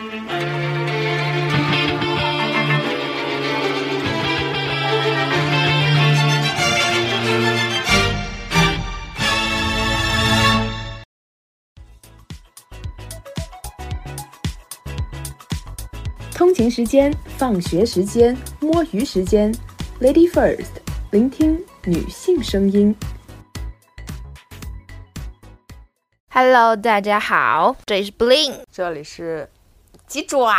通勤时间、放学时间、摸鱼时间，Lady First，聆听女性声音。Hello，大家好，这里是 Bling，这里是鸡爪。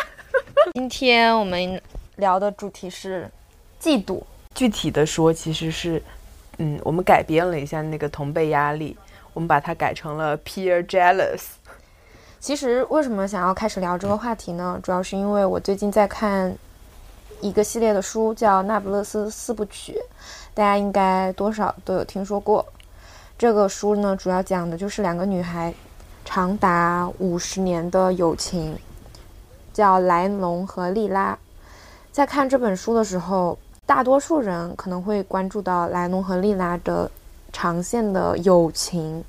今天我们聊的主题是嫉妒。具体的说，其实是，嗯，我们改编了一下那个同辈压力，我们把它改成了 peer jealous。其实为什么想要开始聊这个话题呢？主要是因为我最近在看一个系列的书，叫《那不勒斯四部曲》，大家应该多少都有听说过。这个书呢，主要讲的就是两个女孩长达五十年的友情，叫莱农和莉拉。在看这本书的时候，大多数人可能会关注到莱农和莉拉的长线的友情。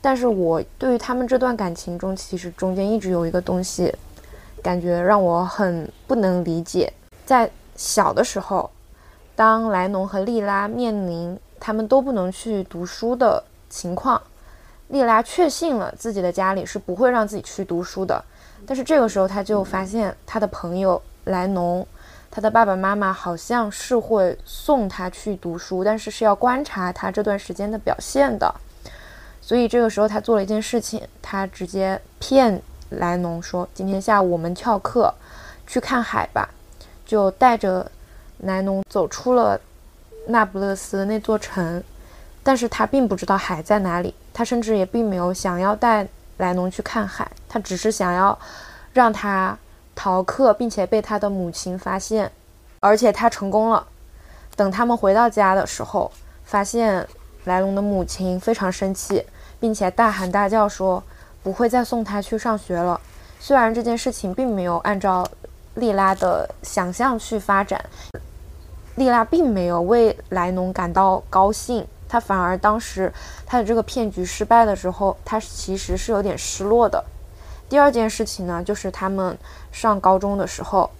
但是我对于他们这段感情中，其实中间一直有一个东西，感觉让我很不能理解。在小的时候，当莱农和莉拉面临他们都不能去读书的情况，莉拉确信了自己的家里是不会让自己去读书的。但是这个时候，他就发现他的朋友莱农，他的爸爸妈妈好像是会送他去读书，但是是要观察他这段时间的表现的。所以这个时候，他做了一件事情，他直接骗莱农说：“今天下午我们翘课，去看海吧。”就带着莱农走出了那不勒斯那座城，但是他并不知道海在哪里，他甚至也并没有想要带莱农去看海，他只是想要让他逃课，并且被他的母亲发现，而且他成功了。等他们回到家的时候，发现莱农的母亲非常生气。并且大喊大叫说不会再送他去上学了。虽然这件事情并没有按照莉拉的想象去发展，莉拉并没有为莱农感到高兴，他反而当时他的这个骗局失败的时候，他其实是有点失落的。第二件事情呢，就是他们上高中的时候，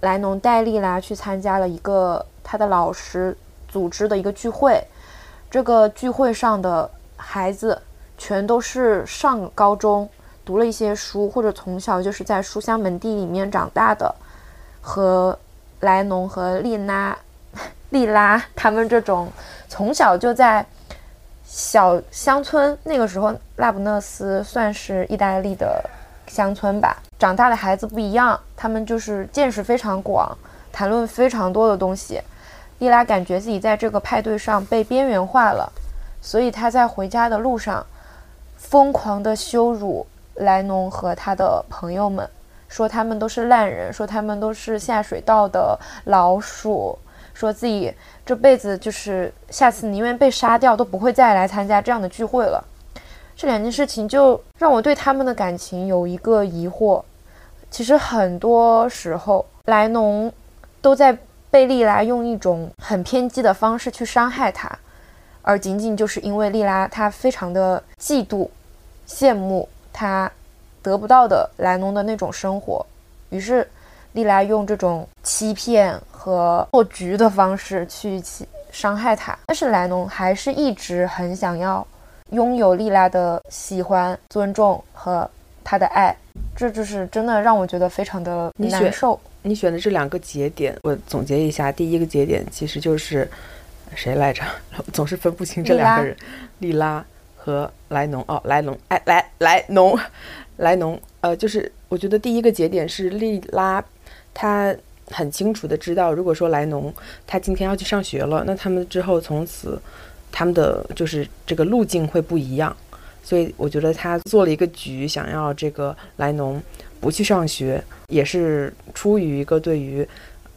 莱农带丽拉去参加了一个他的老师组织的一个聚会，这个聚会上的。孩子全都是上高中读了一些书，或者从小就是在书香门第里面长大的，和莱农和丽拉、丽拉他们这种从小就在小乡村，那个时候拉布讷斯算是意大利的乡村吧，长大的孩子不一样，他们就是见识非常广，谈论非常多的东西。丽拉感觉自己在这个派对上被边缘化了。所以他在回家的路上，疯狂地羞辱莱农和他的朋友们，说他们都是烂人，说他们都是下水道的老鼠，说自己这辈子就是下次宁愿被杀掉都不会再来参加这样的聚会了。这两件事情就让我对他们的感情有一个疑惑。其实很多时候，莱农都在被利拉用一种很偏激的方式去伤害他。而仅仅就是因为利拉，她非常的嫉妒、羡慕他得不到的莱农的那种生活，于是莉拉用这种欺骗和做局的方式去伤害他。但是莱农还是一直很想要拥有莉拉的喜欢、尊重和他的爱，这就是真的让我觉得非常的难受。你选的这两个节点，我总结一下，第一个节点其实就是。谁来着？总是分不清这两个人，莉拉和莱农。哦，莱农，哎，莱莱农，莱农。呃，就是我觉得第一个节点是莉拉，她很清楚的知道，如果说莱农他今天要去上学了，那他们之后从此他们的就是这个路径会不一样。所以我觉得他做了一个局，想要这个莱农不去上学，也是出于一个对于。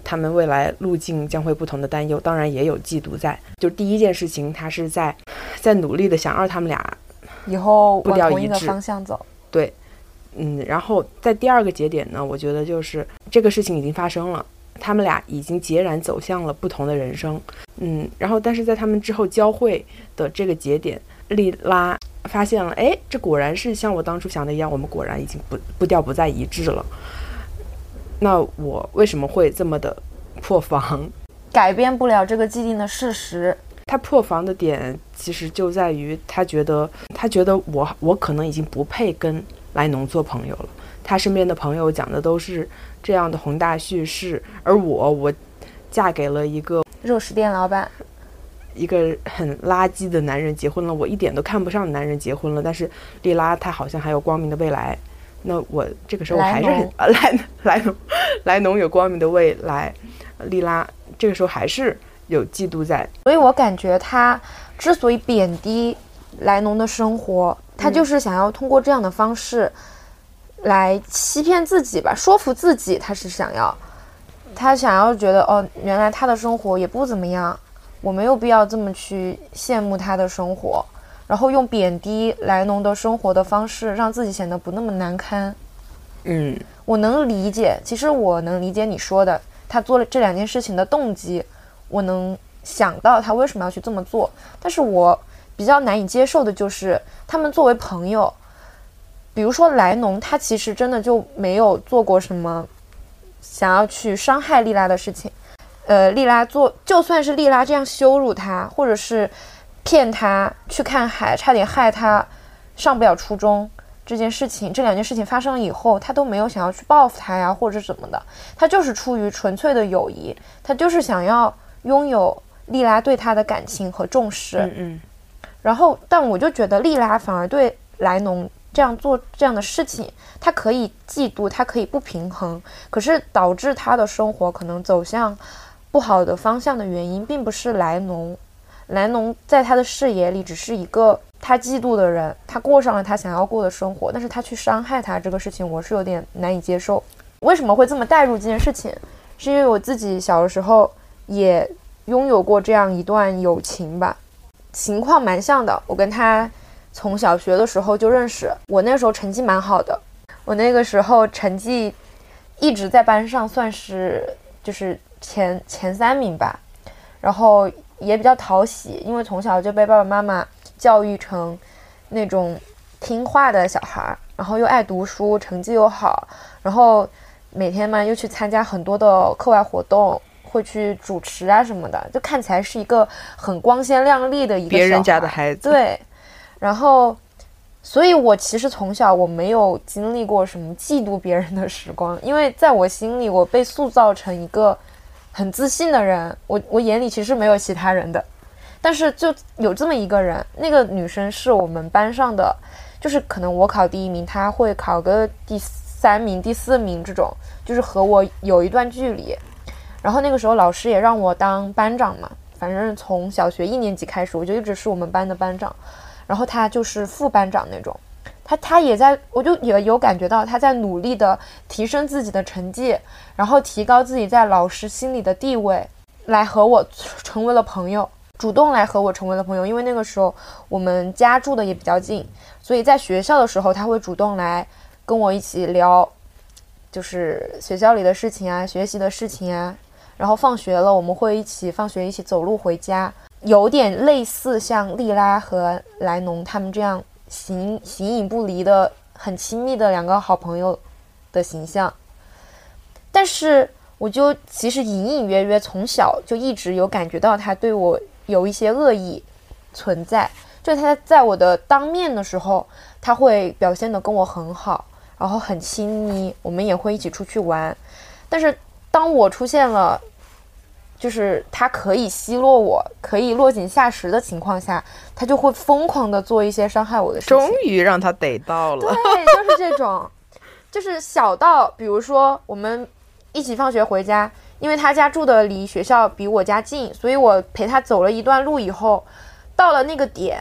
他们未来路径将会不同的担忧，当然也有嫉妒在。就第一件事情，他是在在努力的想让他们俩以后步调一致方向走。对，嗯，然后在第二个节点呢，我觉得就是这个事情已经发生了，他们俩已经截然走向了不同的人生。嗯，然后但是在他们之后交汇的这个节点，莉拉发现了，哎，这果然是像我当初想的一样，我们果然已经不步调不再一致了。那我为什么会这么的破防？改变不了这个既定的事实。他破防的点其实就在于他觉得，他觉得我我可能已经不配跟莱农做朋友了。他身边的朋友讲的都是这样的宏大叙事，而我我嫁给了一个肉食店老板，一个很垃圾的男人结婚了，我一点都看不上的男人结婚了。但是莉拉她好像还有光明的未来，那我这个时候我还是很莱莱农 莱农有光明的未来，莉拉这个时候还是。有嫉妒在，所以我感觉他之所以贬低莱农的生活，他就是想要通过这样的方式来欺骗自己吧，说服自己。他是想要，他想要觉得哦，原来他的生活也不怎么样，我没有必要这么去羡慕他的生活，然后用贬低莱农的生活的方式，让自己显得不那么难堪。嗯，我能理解，其实我能理解你说的，他做了这两件事情的动机。我能想到他为什么要去这么做，但是我比较难以接受的就是他们作为朋友，比如说莱农，他其实真的就没有做过什么想要去伤害莉拉的事情。呃，莉拉做就算是莉拉这样羞辱他，或者是骗他去看海，差点害他上不了初中这件事情，这两件事情发生了以后，他都没有想要去报复他呀，或者什么的，他就是出于纯粹的友谊，他就是想要。拥有莉拉对他的感情和重视，嗯嗯，然后，但我就觉得莉拉反而对莱农这样做这样的事情，他可以嫉妒，他可以不平衡，可是导致他的生活可能走向不好的方向的原因，并不是莱农，莱农在他的视野里只是一个他嫉妒的人，他过上了他想要过的生活，但是他去伤害他这个事情，我是有点难以接受。为什么会这么带入这件事情？是因为我自己小的时候。也拥有过这样一段友情吧，情况蛮像的。我跟他从小学的时候就认识，我那时候成绩蛮好的，我那个时候成绩一直在班上算是就是前前三名吧，然后也比较讨喜，因为从小就被爸爸妈妈教育成那种听话的小孩，然后又爱读书，成绩又好，然后每天嘛又去参加很多的课外活动。会去主持啊什么的，就看起来是一个很光鲜亮丽的一个别人家的孩子。对，然后，所以我其实从小我没有经历过什么嫉妒别人的时光，因为在我心里，我被塑造成一个很自信的人。我我眼里其实没有其他人的，但是就有这么一个人，那个女生是我们班上的，就是可能我考第一名，她会考个第三名、第四名这种，就是和我有一段距离。然后那个时候老师也让我当班长嘛，反正从小学一年级开始，我就一直是我们班的班长。然后他就是副班长那种，他他也在，我就也有感觉到他在努力的提升自己的成绩，然后提高自己在老师心里的地位，来和我成为了朋友，主动来和我成为了朋友。因为那个时候我们家住的也比较近，所以在学校的时候他会主动来跟我一起聊，就是学校里的事情啊，学习的事情啊。然后放学了，我们会一起放学，一起走路回家，有点类似像莉拉和莱农他们这样形形影不离的很亲密的两个好朋友的形象。但是，我就其实隐隐约约从小就一直有感觉到他对我有一些恶意存在。就他在我的当面的时候，他会表现的跟我很好，然后很亲密，我们也会一起出去玩。但是。当我出现了，就是他可以奚落我，可以落井下石的情况下，他就会疯狂的做一些伤害我的事情。终于让他逮到了。对，就是这种，就是小到比如说我们一起放学回家，因为他家住的离学校比我家近，所以我陪他走了一段路以后，到了那个点，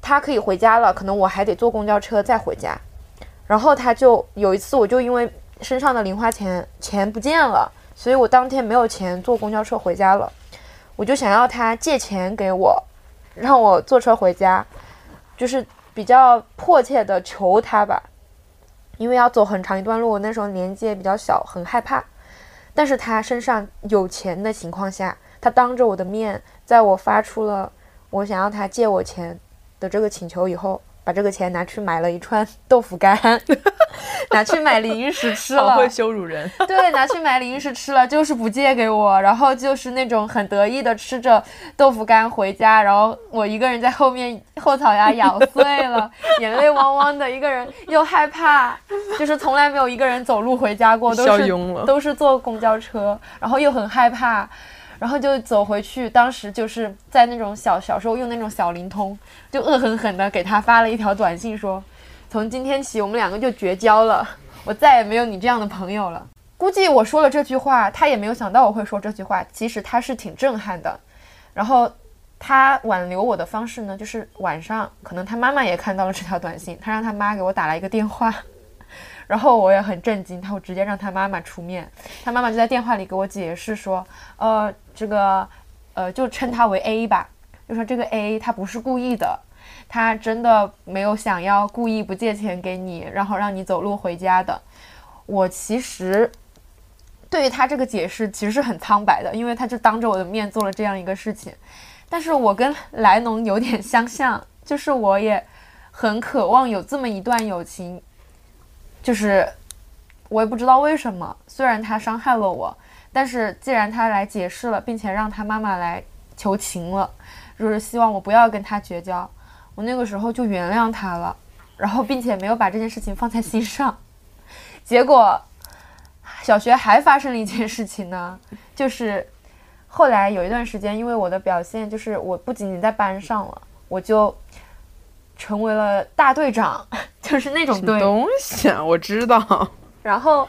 他可以回家了，可能我还得坐公交车再回家。然后他就有一次，我就因为。身上的零花钱钱不见了，所以我当天没有钱坐公交车回家了。我就想要他借钱给我，让我坐车回家，就是比较迫切的求他吧。因为要走很长一段路，我那时候年纪也比较小，很害怕。但是他身上有钱的情况下，他当着我的面，在我发出了我想要他借我钱的这个请求以后，把这个钱拿去买了一串豆腐干，拿去买零食吃了，好会羞辱人。对，拿去买零食吃了，就是不借给我，然后就是那种很得意的吃着豆腐干回家，然后我一个人在后面后槽牙咬碎了，眼泪汪汪的，一个人又害怕，就是从来没有一个人走路回家过，都是都是坐公交车，然后又很害怕。然后就走回去，当时就是在那种小小时候用那种小灵通，就恶狠狠的给他发了一条短信说，从今天起我们两个就绝交了，我再也没有你这样的朋友了。估计我说了这句话，他也没有想到我会说这句话。其实他是挺震撼的。然后他挽留我的方式呢，就是晚上可能他妈妈也看到了这条短信，他让他妈给我打了一个电话，然后我也很震惊，他会直接让他妈妈出面，他妈妈就在电话里给我解释说，呃，这个呃就称他为 A 吧，就说这个 A 他不是故意的。他真的没有想要故意不借钱给你，然后让你走路回家的。我其实对于他这个解释其实是很苍白的，因为他就当着我的面做了这样一个事情。但是我跟莱农有点相像，就是我也很渴望有这么一段友情，就是我也不知道为什么，虽然他伤害了我，但是既然他来解释了，并且让他妈妈来求情了，就是希望我不要跟他绝交，我那个时候就原谅他了，然后并且没有把这件事情放在心上。结果小学还发生了一件事情呢，就是后来有一段时间，因为我的表现就是我不仅仅在班上了，我就成为了大队长，就是那种队。东西啊？我知道，然后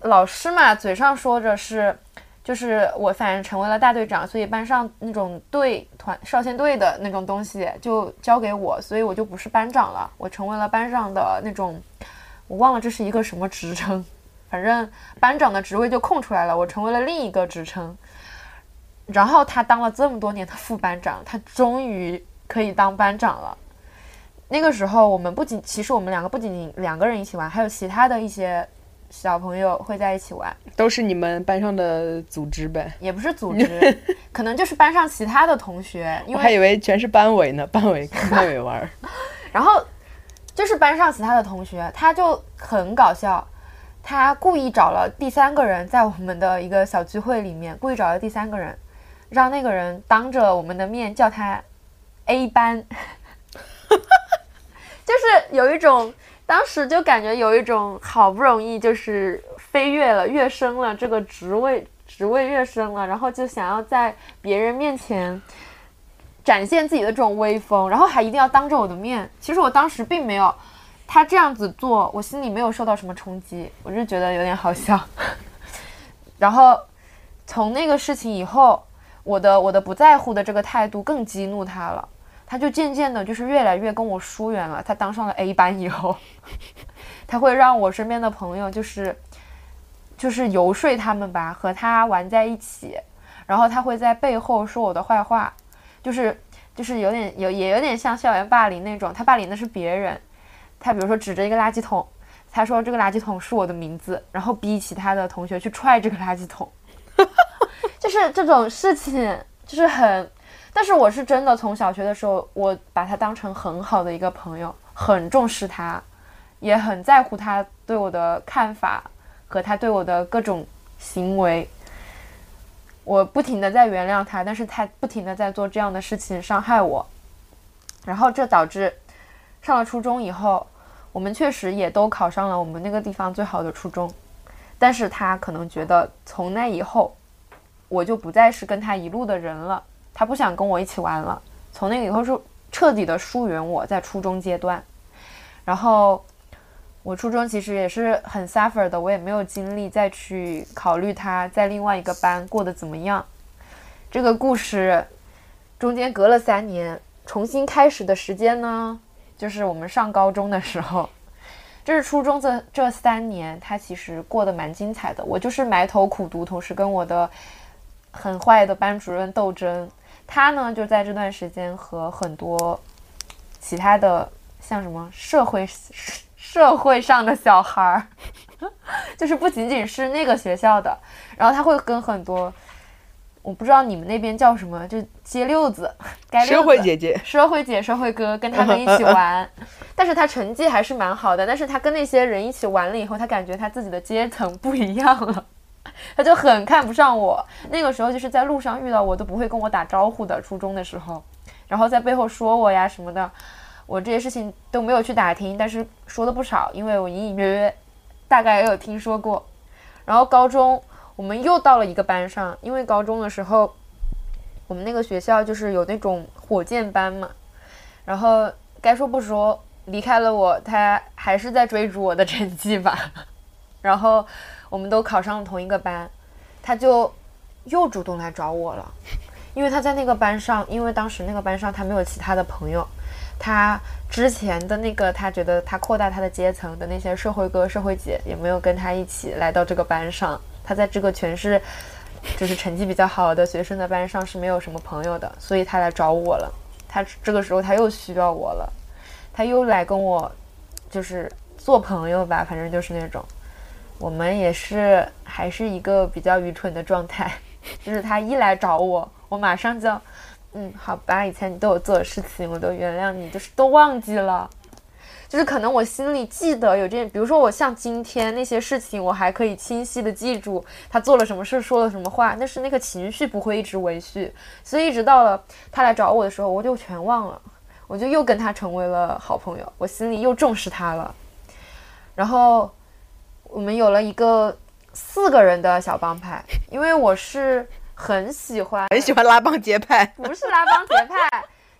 老师嘛，嘴上说着是，就是我反正成为了大队长，所以班上那种队团少先队的那种东西就交给我，所以我就不是班长了，我成为了班上的那种，我忘了这是一个什么职称，反正班长的职位就空出来了，我成为了另一个职称。然后他当了这么多年的副班长，他终于可以当班长了。那个时候，我们不仅其实我们两个不仅仅两个人一起玩，还有其他的一些小朋友会在一起玩，都是你们班上的组织呗。也不是组织，可能就是班上其他的同学，因我还以为全是班委呢，班委跟班委玩儿。然后就是班上其他的同学，他就很搞笑，他故意找了第三个人，在我们的一个小聚会里面，故意找了第三个人，让那个人当着我们的面叫他 A 班，就是有一种。当时就感觉有一种好不容易就是飞跃了、跃升了这个职位，职位跃升了，然后就想要在别人面前展现自己的这种威风，然后还一定要当着我的面。其实我当时并没有他这样子做，我心里没有受到什么冲击，我就觉得有点好笑。然后从那个事情以后，我的我的不在乎的这个态度更激怒他了。他就渐渐的，就是越来越跟我疏远了。他当上了 A 班以后，他会让我身边的朋友，就是就是游说他们吧，和他玩在一起。然后他会在背后说我的坏话，就是就是有点有也有点像校园霸凌那种。他霸凌的是别人，他比如说指着一个垃圾桶，他说这个垃圾桶是我的名字，然后逼其他的同学去踹这个垃圾桶，就是这种事情，就是很。但是我是真的从小学的时候，我把他当成很好的一个朋友，很重视他，也很在乎他对我的看法和他对我的各种行为。我不停的在原谅他，但是他不停的在做这样的事情伤害我。然后这导致上了初中以后，我们确实也都考上了我们那个地方最好的初中，但是他可能觉得从那以后，我就不再是跟他一路的人了。他不想跟我一起玩了，从那以后是彻底的疏远我，在初中阶段。然后我初中其实也是很 suffer 的，我也没有精力再去考虑他在另外一个班过得怎么样。这个故事中间隔了三年，重新开始的时间呢，就是我们上高中的时候。这是初中这这三年，他其实过得蛮精彩的。我就是埋头苦读，同时跟我的很坏的班主任斗争。他呢，就在这段时间和很多其他的像什么社会社会上的小孩儿，就是不仅仅是那个学校的，然后他会跟很多我不知道你们那边叫什么，就街溜子，街社会姐姐，社会姐、社会哥，跟他们一起玩，但是他成绩还是蛮好的。但是他跟那些人一起玩了以后，他感觉他自己的阶层不一样了，他就很看不上我。那个时候就是在路上遇到我都不会跟我打招呼的，初中的时候，然后在背后说我呀什么的，我这些事情都没有去打听，但是说的不少，因为我隐隐约约大概也有听说过。然后高中。我们又到了一个班上，因为高中的时候，我们那个学校就是有那种火箭班嘛。然后该说不说，离开了我，他还是在追逐我的成绩吧。然后我们都考上了同一个班，他就又主动来找我了，因为他在那个班上，因为当时那个班上他没有其他的朋友，他之前的那个他觉得他扩大他的阶层的那些社会哥、社会姐也没有跟他一起来到这个班上。他在这个全是就是成绩比较好的学生的班上是没有什么朋友的，所以他来找我了。他这个时候他又需要我了，他又来跟我就是做朋友吧，反正就是那种。我们也是还是一个比较愚蠢的状态，就是他一来找我，我马上就嗯好吧，以前你对我做的事情我都原谅你，就是都忘记了。就是可能我心里记得有这，比如说我像今天那些事情，我还可以清晰的记住他做了什么事，说了什么话，但是那个情绪不会一直维续，所以一直到了他来找我的时候，我就全忘了，我就又跟他成为了好朋友，我心里又重视他了，然后我们有了一个四个人的小帮派，因为我是很喜欢很喜欢拉帮结派，不是拉帮结派。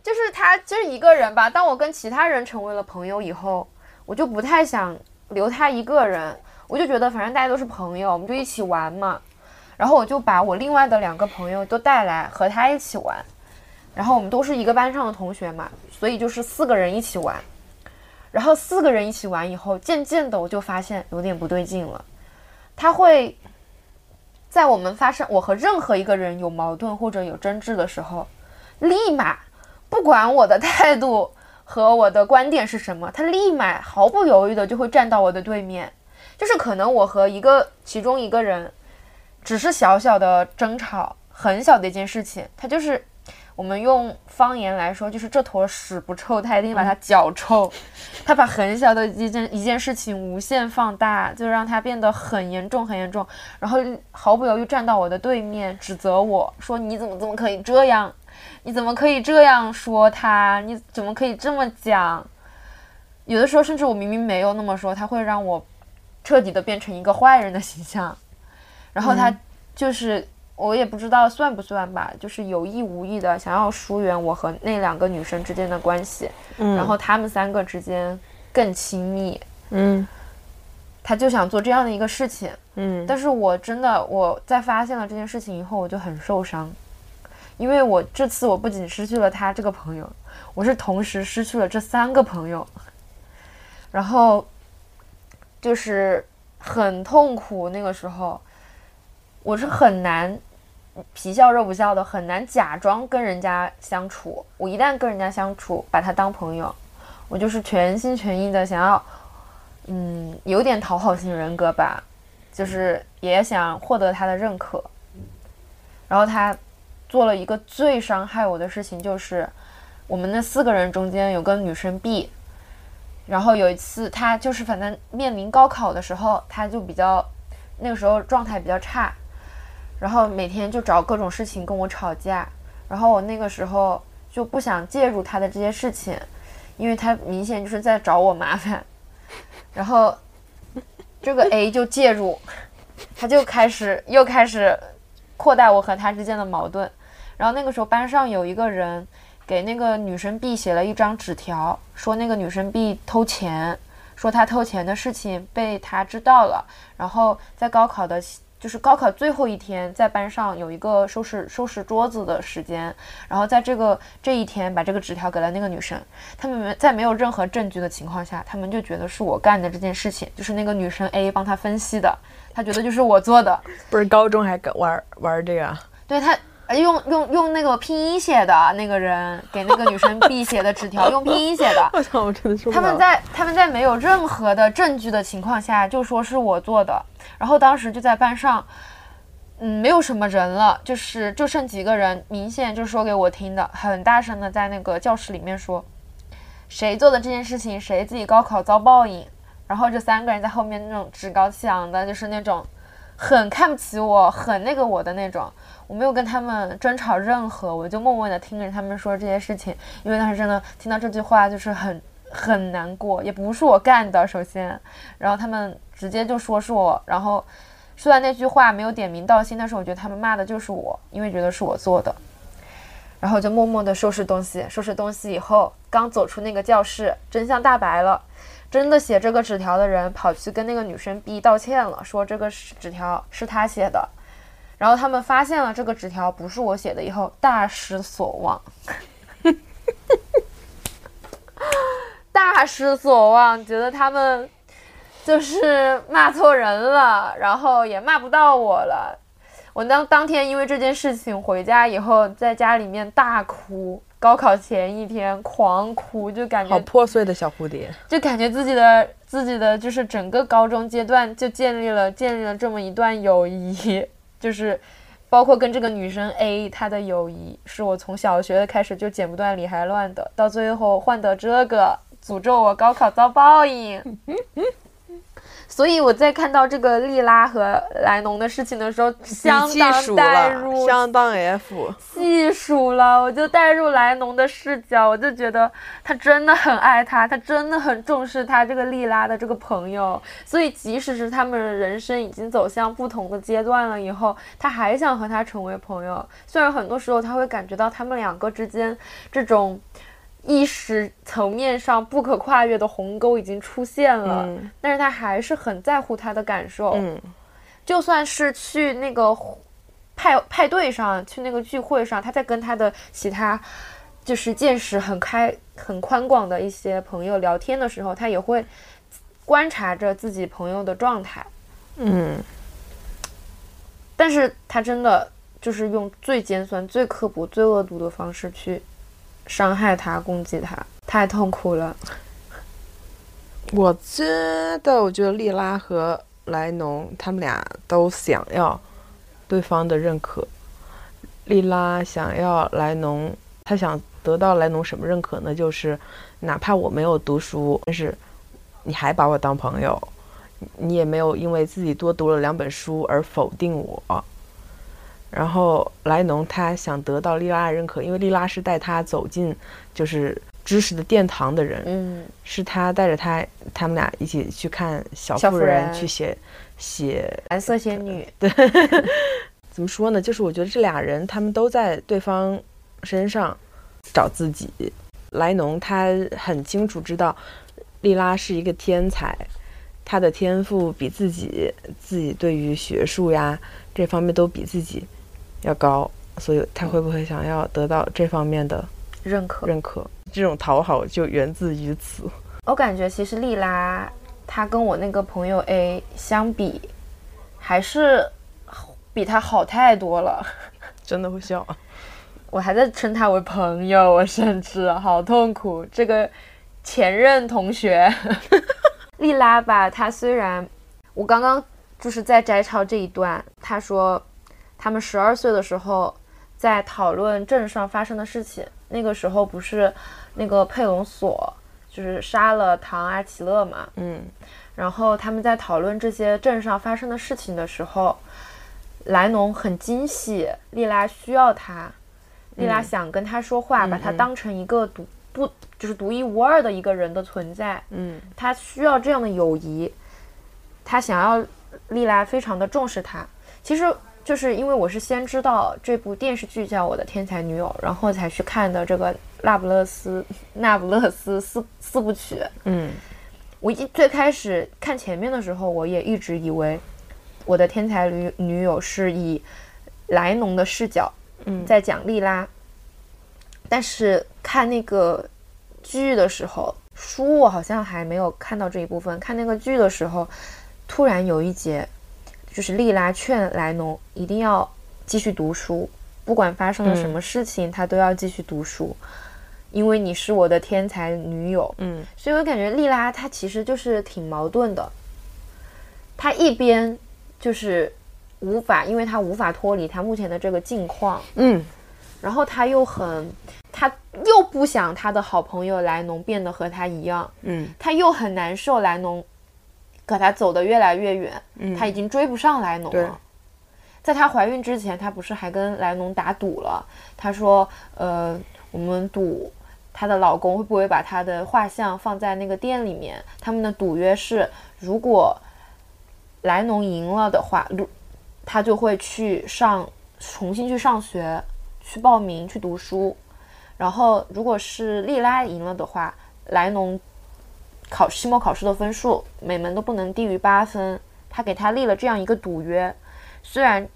就是他，就是一个人吧。当我跟其他人成为了朋友以后，我就不太想留他一个人。我就觉得，反正大家都是朋友，我们就一起玩嘛。然后我就把我另外的两个朋友都带来和他一起玩。然后我们都是一个班上的同学嘛，所以就是四个人一起玩。然后四个人一起玩以后，渐渐的我就发现有点不对劲了。他会在我们发生我和任何一个人有矛盾或者有争执的时候，立马。不管我的态度和我的观点是什么，他立马毫不犹豫的就会站到我的对面。就是可能我和一个其中一个人只是小小的争吵，很小的一件事情，他就是我们用方言来说，就是这坨屎不臭，他一定把它脚臭。他把很小的一件一件事情无限放大，就让它变得很严重很严重，然后毫不犹豫站到我的对面，指责我说你怎么怎么可以这样。你怎么可以这样说他？你怎么可以这么讲？有的时候甚至我明明没有那么说，他会让我彻底的变成一个坏人的形象。然后他就是我也不知道算不算吧，就是有意无意的想要疏远我和那两个女生之间的关系，然后他们三个之间更亲密。嗯，他就想做这样的一个事情。嗯，但是我真的我在发现了这件事情以后，我就很受伤。因为我这次我不仅失去了他这个朋友，我是同时失去了这三个朋友，然后就是很痛苦。那个时候我是很难皮笑肉不笑的，很难假装跟人家相处。我一旦跟人家相处，把他当朋友，我就是全心全意的想要，嗯，有点讨好型人格吧，就是也想获得他的认可，然后他。做了一个最伤害我的事情，就是我们那四个人中间有个女生 B，然后有一次他就是反正面临高考的时候，他就比较那个时候状态比较差，然后每天就找各种事情跟我吵架，然后我那个时候就不想介入他的这些事情，因为他明显就是在找我麻烦，然后这个 A 就介入，他就开始又开始扩大我和他之间的矛盾。然后那个时候班上有一个人给那个女生 B 写了一张纸条，说那个女生 B 偷钱，说她偷钱的事情被他知道了。然后在高考的，就是高考最后一天，在班上有一个收拾收拾桌子的时间。然后在这个这一天，把这个纸条给了那个女生。他们没在没有任何证据的情况下，他们就觉得是我干的这件事情，就是那个女生 A 帮他分析的，他觉得就是我做的。不是高中还玩玩这个？对他。用用用那个拼音写的那个人给那个女生 B 写的纸条，用拼音写的。我操，我真的是。他们在他们在没有任何的证据的情况下就说是我做的，然后当时就在班上，嗯，没有什么人了，就是就剩几个人，明显就说给我听的，很大声的在那个教室里面说，谁做的这件事情，谁自己高考遭报应。然后这三个人在后面那种趾高气扬的，就是那种很看不起我，很那个我的那种。没有跟他们争吵任何，我就默默的听着他们说这些事情，因为当时真的听到这句话就是很很难过，也不是我干的，首先，然后他们直接就说是我，然后说完那句话没有点名道姓，但是我觉得他们骂的就是我，因为觉得是我做的，然后就默默的收拾东西，收拾东西以后，刚走出那个教室，真相大白了，真的写这个纸条的人跑去跟那个女生 B 道歉了，说这个纸条是他写的。然后他们发现了这个纸条不是我写的，以后大失所望，大失所望，觉得他们就是骂错人了，然后也骂不到我了。我当当天因为这件事情回家以后，在家里面大哭，高考前一天狂哭，就感觉好破碎的小蝴蝶，就感觉自己的自己的就是整个高中阶段就建立了建立了这么一段友谊。就是，包括跟这个女生 A，她的友谊是我从小学开始就剪不断理还乱的，到最后换得这个，诅咒我高考遭报应。所以我在看到这个莉拉和莱农的事情的时候，相当代入，相当 F，细数了，我就带入莱农的视角，我就觉得他真的很爱他，他真的很重视他这个莉拉的这个朋友，所以即使是他们人生已经走向不同的阶段了以后，他还想和他成为朋友。虽然很多时候他会感觉到他们两个之间这种。意识层面上不可跨越的鸿沟已经出现了，但是他还是很在乎他的感受。嗯，就算是去那个派派对上，去那个聚会上，他在跟他的其他就是见识很开、很宽广的一些朋友聊天的时候，他也会观察着自己朋友的状态。嗯，但是他真的就是用最尖酸、最刻薄、最恶毒的方式去。伤害他，攻击他，太痛苦了。我真的，我觉得莉拉和莱农他们俩都想要对方的认可。莉拉想要莱农，他想得到莱农什么认可呢？就是哪怕我没有读书，但是你还把我当朋友，你也没有因为自己多读了两本书而否定我。然后莱农他想得到莉拉的认可，因为莉拉是带他走进就是知识的殿堂的人，嗯，是他带着他，他们俩一起去看小妇人，去写写蓝色仙女。对，怎么说呢？就是我觉得这俩人他们都在对方身上找自己。莱农他很清楚知道莉拉是一个天才，他的天赋比自己自己对于学术呀这方面都比自己。要高，所以他会不会想要得到这方面的认可？认可这种讨好就源自于此。我感觉其实莉拉她跟我那个朋友 A 相比，还是比他好太多了。真的会笑，我还在称他为朋友，我甚至好痛苦。这个前任同学，莉拉吧，她虽然我刚刚就是在摘抄这一段，她说。他们十二岁的时候，在讨论镇上发生的事情。那个时候不是那个佩隆索就是杀了唐阿奇勒嘛？嗯。然后他们在讨论这些镇上发生的事情的时候，莱农很惊喜，莉拉需要他，莉拉想跟他说话，把他当成一个独不就是独一无二的一个人的存在。嗯。他需要这样的友谊，他想要莉拉非常的重视他。其实。就是因为我是先知道这部电视剧叫《我的天才女友》，然后才去看的这个《那不勒斯那不勒斯四四部曲》。嗯，我一最开始看前面的时候，我也一直以为《我的天才女女友》是以莱农的视角在讲莉拉。但是看那个剧的时候，书我好像还没有看到这一部分。看那个剧的时候，突然有一节。就是莉拉劝莱农一定要继续读书，不管发生了什么事情，他都要继续读书，因为你是我的天才女友。嗯，所以我感觉莉拉她其实就是挺矛盾的，她一边就是无法，因为她无法脱离她目前的这个境况，嗯，然后她又很，他又不想他的好朋友莱农变得和他一样，嗯。他又很难受莱农和他走得越来越远，嗯，他已经追不上莱农了。在她怀孕之前，她不是还跟莱农打赌了？她说：“呃，我们赌她的老公会不会把她的画像放在那个店里面。他们的赌约是，如果莱农赢了的话，如她就会去上重新去上学，去报名去读书。然后如果是莉拉赢了的话，莱农考期末考试的分数每门都不能低于八分。他给他立了这样一个赌约，虽然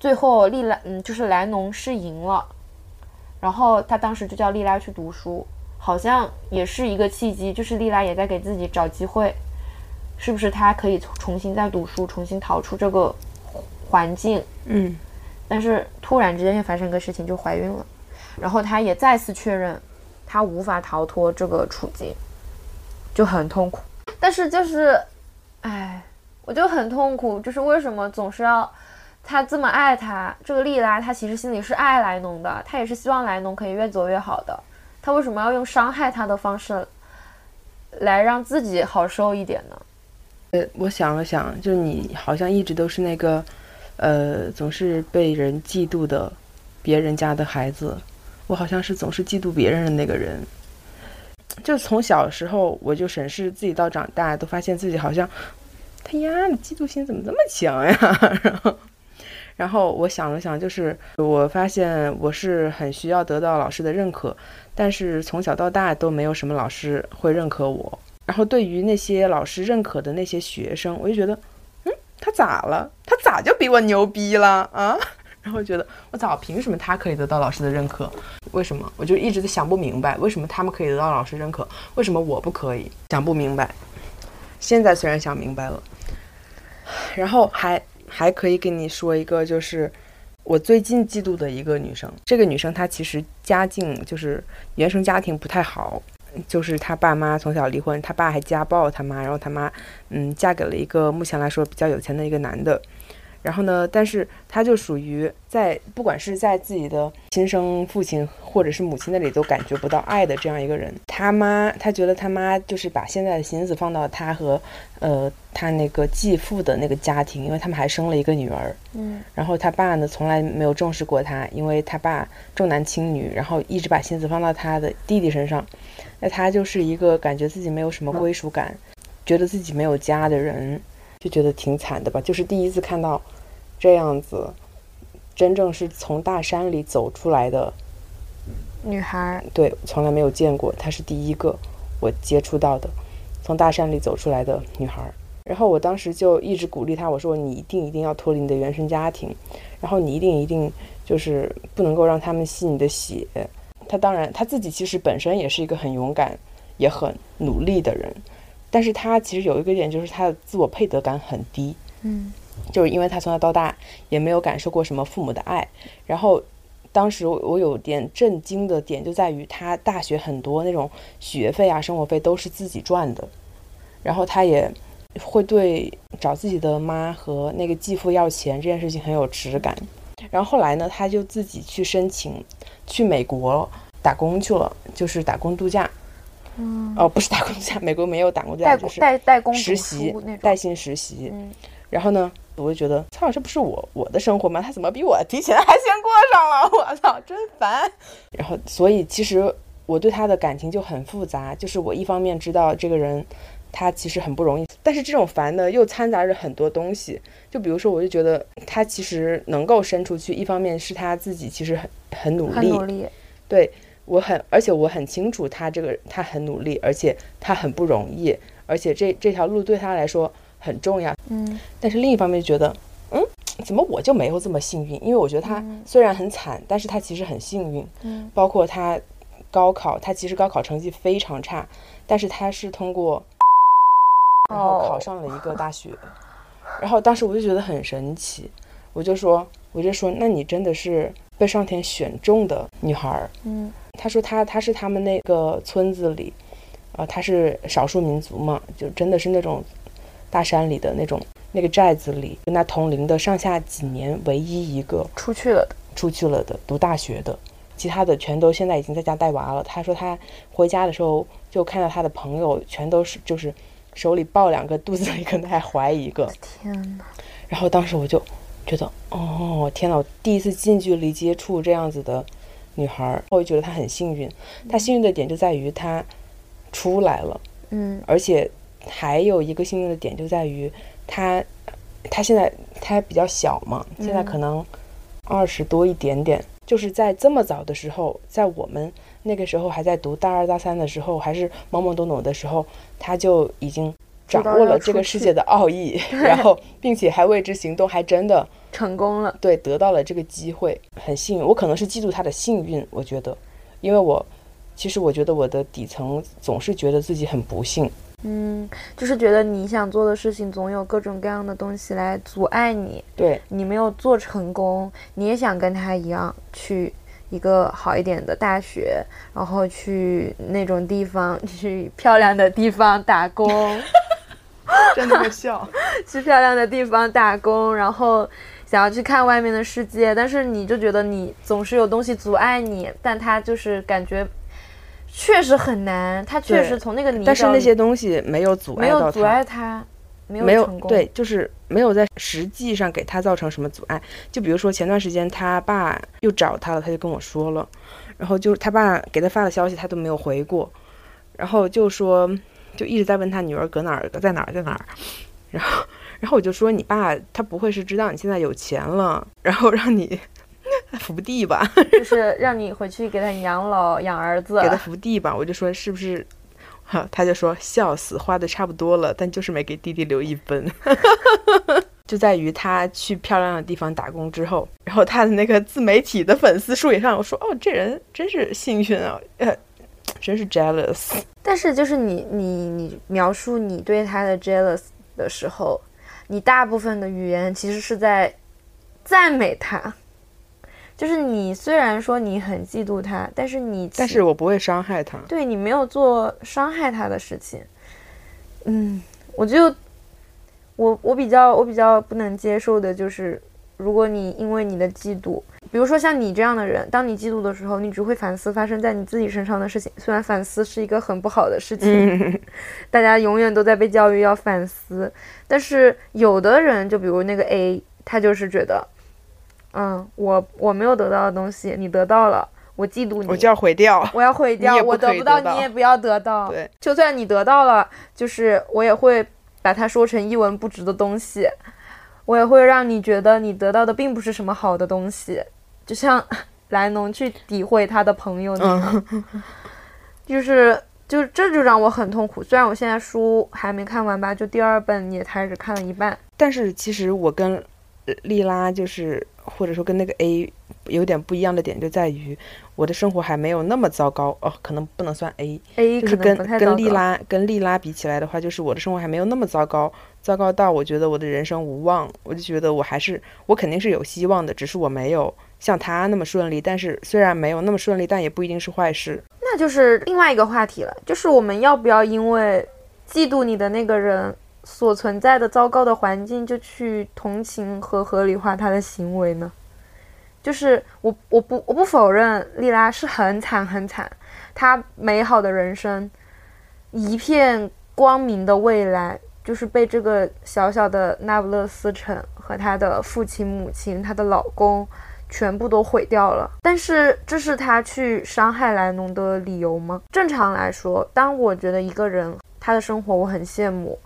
最后利拉嗯就是莱农是赢了，然后他当时就叫利拉去读书，好像也是一个契机，就是利拉也在给自己找机会，是不是他可以重新再读书，重新逃出这个环境？嗯但是突然之间又发生个事情，就怀孕了，然后她也再次确认，她无法逃脱这个处境，就很痛苦。但是就是，哎，我就很痛苦，就是为什么总是要他这么爱他？这个莉拉，她其实心里是爱莱农的，她也是希望莱农可以越走越好的。她为什么要用伤害他的方式来让自己好受一点呢？呃，我想了想，就是你好像一直都是那个，呃，总是被人嫉妒的别人家的孩子，我好像是总是嫉妒别人的那个人。就从小时候我就审视自己到长大，都发现自己好像，他丫的嫉妒心怎么这么强呀？然后，然后我想了想，就是我发现我是很需要得到老师的认可，但是从小到大都没有什么老师会认可我。然后对于那些老师认可的那些学生，我就觉得，嗯，他咋了？他咋就比我牛逼了啊？然后觉得我操，凭什么他可以得到老师的认可？为什么？我就一直在想不明白，为什么他们可以得到老师认可，为什么我不可以？想不明白。现在虽然想明白了，然后还还可以跟你说一个，就是我最近嫉妒的一个女生。这个女生她其实家境就是原生家庭不太好，就是她爸妈从小离婚，她爸还家暴她妈，然后她妈嗯嫁给了一个目前来说比较有钱的一个男的。然后呢，但是他就属于在不管是在自己的亲生父亲或者是母亲那里都感觉不到爱的这样一个人。他妈，他觉得他妈就是把现在的心思放到他和呃他那个继父的那个家庭，因为他们还生了一个女儿。嗯然后他爸呢，从来没有重视过他，因为他爸重男轻女，然后一直把心思放到他的弟弟身上。那他就是一个感觉自己没有什么归属感，觉得自己没有家的人，就觉得挺惨的吧。就是第一次看到这样子，真正是从大山里走出来的，女孩，对，从来没有见过，她是第一个我接触到的从大山里走出来的女孩儿。然后我当时就一直鼓励她，我说你一定一定要脱离你的原生家庭，然后你一定一定就是不能够让他们吸你的血。她当然她自己其实本身也是一个很勇敢也很努力的人，但是她其实有一个点就是她的自我配得感很低。嗯就是因为他从小到大也没有感受过什么父母的爱，然后当时我我有点震惊的点就在于他大学很多那种学费啊、生活费都是自己赚的，然后他也会对找自己的妈和那个继父要钱这件事情很有耻感，然后后来呢，他就自己去申请去美国打工去了，就是打工度假。嗯，哦，不是打工度假，美国没有打工度假，代就是代代工实习带薪实习。嗯然后呢，我就觉得，操，这不是我我的生活吗？他怎么比我提前还先过上了？我操，真烦。然后，所以其实我对他的感情就很复杂，就是我一方面知道这个人他其实很不容易，但是这种烦呢又掺杂着很多东西。就比如说，我就觉得他其实能够伸出去，一方面是他自己其实很很努力，很努力，对我很，而且我很清楚他这个他很努力，而且他很不容易，而且这这条路对他来说很重要。嗯但是另一方面就觉得，嗯，怎么我就没有这么幸运？因为我觉得他嗯虽然很惨，但是他其实很幸运。嗯包括他高考，他其实高考成绩非常差，但是他是通过，然后考哦上了一个大学。然后当时我就觉得很神奇，我就说，我就说，那你真的是被上天选中的女孩儿。嗯他说他他是他们那个村子里，啊、他是少数民族嘛，就真的是那种大山里的那种那个寨子里跟他同龄的上下几年唯一一个出去了的，出去了的读大学的，其他的全都现在已经在家带娃了。他说他回家的时候就看到他的朋友全都是就是手里抱两个，肚子里可能还怀一个。天哪！然后当时我就觉得，哦，天呐！我第一次近距离接触这样子的女孩，我就觉得她很幸运。她幸运的点就在于她出来了，嗯而且还有一个幸运的点就在于他，他现在他比较小嘛，现在可能二十多一点点，就是在这么早的时候，在我们那个时候还在读大二大三的时候，还是懵懵懂懂的时候，他就已经。掌握了这个世界的奥义，然后并且还为之行动，还真的成功了。对，得到了这个机会，很幸运。我可能是嫉妒他的幸运，我觉得，因为我其实我觉得我的底层总是觉得自己很不幸。嗯，就是觉得你想做的事情总有各种各样的东西来阻碍你，对你没有做成功，你也想跟他一样去一个好一点的大学，然后去那种地方，去漂亮的地方打工。真的会笑，去漂亮的地方打工，然后想要去看外面的世界，但是你就觉得你总是有东西阻碍你，但他就是感觉确实很难，他确实从那个泥但是那些东西没有阻碍没有阻碍他，没有没有成功对，就是没有在实际上给他造成什么阻碍。就比如说前段时间他爸又找他了，他就跟我说了，然后就是他爸给他发的消息他都没有回过，然后就说。就一直在问他女儿搁哪儿，在哪儿，在哪儿。然后，然后我就说你爸他不会是知道你现在有钱了，然后让你 福地吧？就是让你回去给他养老养儿子，给他福地吧？我就说是不是？哈，他就说笑死，花的差不多了，但就是没给弟弟留一分。就在于他去漂亮的地方打工之后，然后他的那个自媒体的粉丝数也上，我说哦，这人真是幸运啊，呃。真是 jealous，但是就是你你你描述你对他的 jealous 的时候，你大部分的语言其实是在赞美他，就是你虽然说你很嫉妒他，但是你但是我不会伤害他，对你没有做伤害他的事情，嗯，我就我我比较我比较不能接受的就是，如果你因为你的嫉妒。比如说像你这样的人，当你嫉妒的时候，你只会反思发生在你自己身上的事情。虽然反思是一个很不好的事情，大家永远都在被教育要反思。但是有的人，就比如那个 A，他就是觉得，嗯，我我没有得到的东西，你得到了，我嫉妒你，我就要毁掉，我要毁掉，我得不到，你也不要得到。对，就算你得到了，就是我也会把它说成一文不值的东西，我也会让你觉得你得到的并不是什么好的东西。就像 莱农去诋毁他的朋友那样，就是就这就让我很痛苦。虽然我现在书还没看完吧，就第二本也开始看了一半。但是其实我跟莉拉就是或者说跟那个 A 有点不一样的点就在于，我的生活还没有那么糟糕哦，可能不能算 A，A 就是跟跟丽拉跟丽拉比起来的话，就是我的生活还没有那么糟糕，糟糕到我觉得我的人生无望。我就觉得我还是我肯定是有希望的，只是我没有。像他那么顺利，但是虽然没有那么顺利，但也不一定是坏事。那就是另外一个话题了，就是我们要不要因为嫉妒你的那个人所存在的糟糕的环境，就去同情和合理化他的行为呢？就是我我不我不否认莉拉是很惨很惨，她美好的人生，一片光明的未来，就是被这个小小的那不勒斯城和她的父亲母亲、她的老公。全部都毁掉了，但是这是他去伤害莱农的理由吗？正常来说，当我觉得一个人他的生活我很羡慕，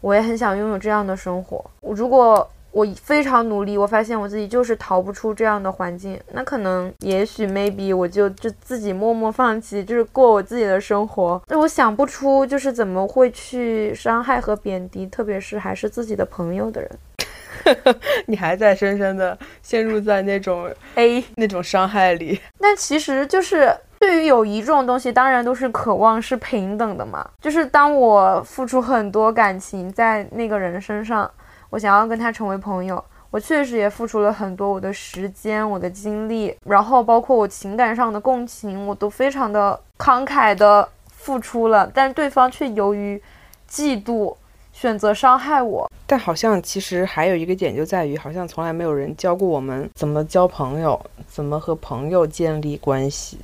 我也很想拥有这样的生活。如果我非常努力，我发现我自己就是逃不出这样的环境，那可能也许 maybe 我就就自己默默放弃，就是过我自己的生活。那我想不出就是怎么会去伤害和贬低，特别是还是自己的朋友的人。你还在深深的陷入在那种 A 那种伤害里，那其实就是对于友谊这种东西，当然都是渴望是平等的嘛。就是当我付出很多感情在那个人身上，我想要跟他成为朋友，我确实也付出了很多我的时间、我的精力，然后包括我情感上的共情，我都非常的慷慨的付出了，但对方却由于嫉妒。选择伤害我。但好像其实还有一个点就在于，好像从来没有人教过我们怎么交朋友，怎么和朋友建立关系。